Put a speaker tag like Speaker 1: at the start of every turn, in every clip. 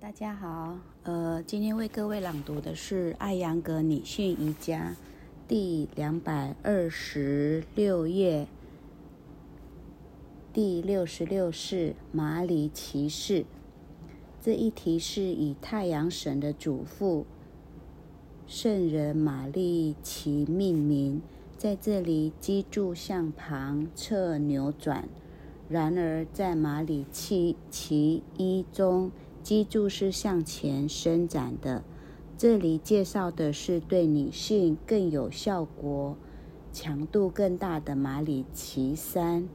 Speaker 1: 大家好，呃，今天为各位朗读的是《艾扬格女性瑜伽》第两百二十六页第六十六式马里骑士。这一题是以太阳神的祖父圣人玛丽奇命名，在这里脊柱向旁侧扭转。然而，在马里奇其一中。脊柱是向前伸展的。这里介绍的是对女性更有效果、强度更大的马里奇三。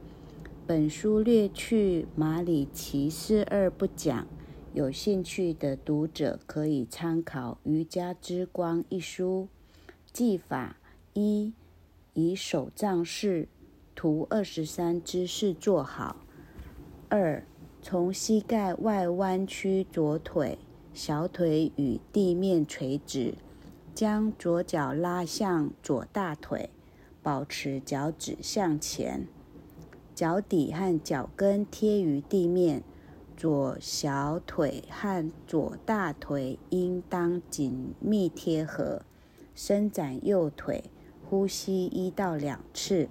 Speaker 1: 本书略去马里奇四二不讲，有兴趣的读者可以参考《瑜伽之光》一书。技法一：以手杖式图二十三姿势坐好。二。从膝盖外弯曲左腿，小腿与地面垂直，将左脚拉向左大腿，保持脚趾向前，脚底和脚跟贴于地面，左小腿和左大腿应当紧密贴合，伸展右腿，呼吸一到两次。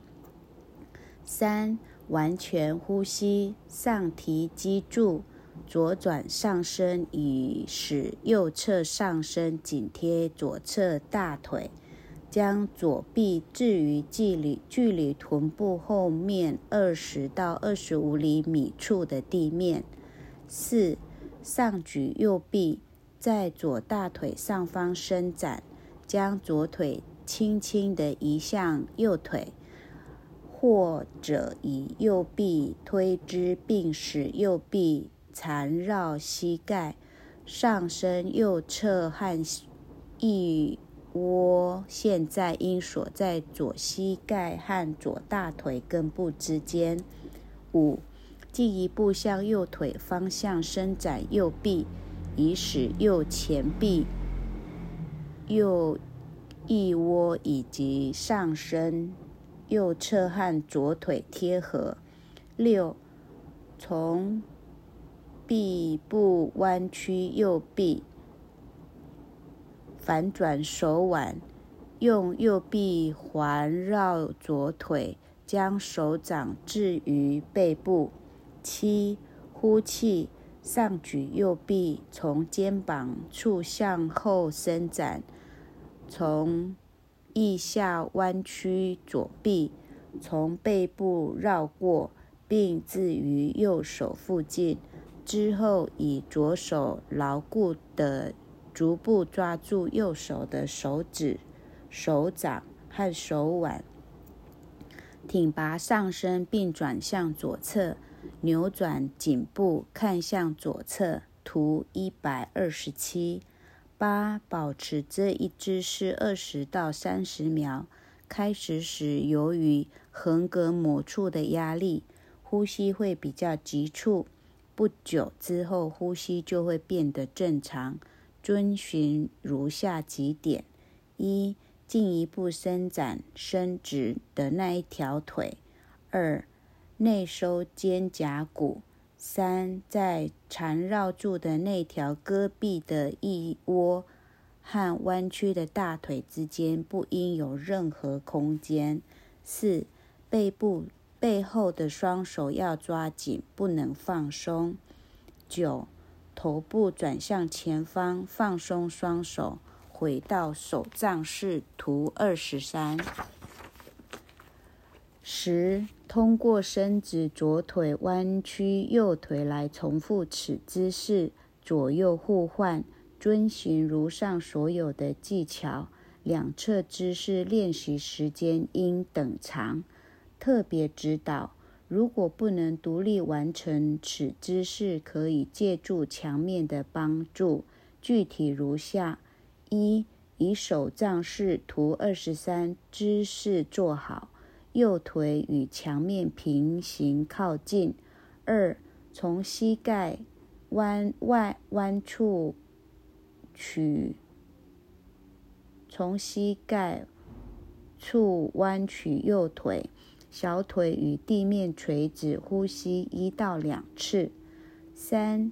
Speaker 1: 三。完全呼吸，上提脊柱，左转上身，以使右侧上身紧贴左侧大腿，将左臂置于距离距离臀部后面二十到二十五厘米处的地面。四，上举右臂，在左大腿上方伸展，将左腿轻轻地移向右腿。或者以右臂推之，并使右臂缠绕膝盖，上身右侧和腋窝现在应锁在左膝盖和左大腿根部之间。五，进一步向右腿方向伸展右臂，以使右前臂、右腋窝以及上身。右侧和左腿贴合。六，从臂部弯曲右臂，反转手腕，用右臂环绕左腿，将手掌置于背部。七，呼气，上举右臂，从肩膀处向后伸展，从。腋下弯曲左臂，从背部绕过，并置于右手附近。之后，以左手牢固地逐步抓住右手的手指、手掌和手腕，挺拔上身，并转向左侧，扭转颈部，看向左侧。图一百二十七。八，保持这一姿势二十到三十秒。开始时，由于横膈膜处的压力，呼吸会比较急促。不久之后，呼吸就会变得正常。遵循如下几点：一、进一步伸展伸直的那一条腿；二、内收肩胛骨。三，在缠绕住的那条戈壁的一窝和弯曲的大腿之间不应有任何空间。四，背部背后的双手要抓紧，不能放松。九，头部转向前方，放松双手，回到手杖式图二十三。十，通过伸直左腿、弯曲右腿来重复此姿势，左右互换，遵循如上所有的技巧。两侧姿势练习时间应等长。特别指导：如果不能独立完成此姿势，可以借助墙面的帮助。具体如下：一，以手杖式图二十三姿势坐好。右腿与墙面平行靠近。二，从膝盖弯外弯处取，从膝盖处弯曲右腿，小腿与地面垂直，呼吸一到两次。三，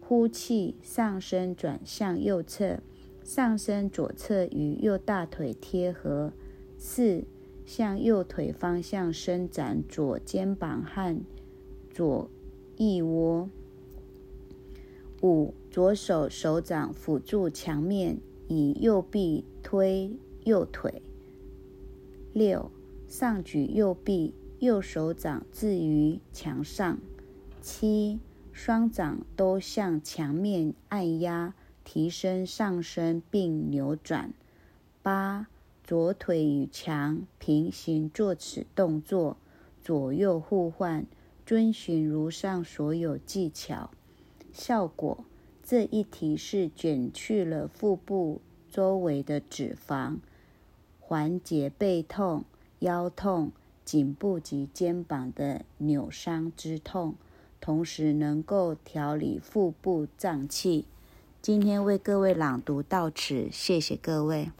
Speaker 1: 呼气，上身转向右侧，上身左侧与右大腿贴合。四，向右腿方向伸展左肩膀和左腋窝。五，左手手掌辅助墙面，以右臂推右腿。六，上举右臂，右手掌置于墙上。七，双掌都向墙面按压，提升上身并扭转。八，左腿与墙平行做此动作，左右互换，遵循如上所有技巧。效果：这一提示卷去了腹部周围的脂肪。缓解背痛、腰痛、颈部及肩膀的扭伤之痛，同时能够调理腹部脏器。今天为各位朗读到此，谢谢各位。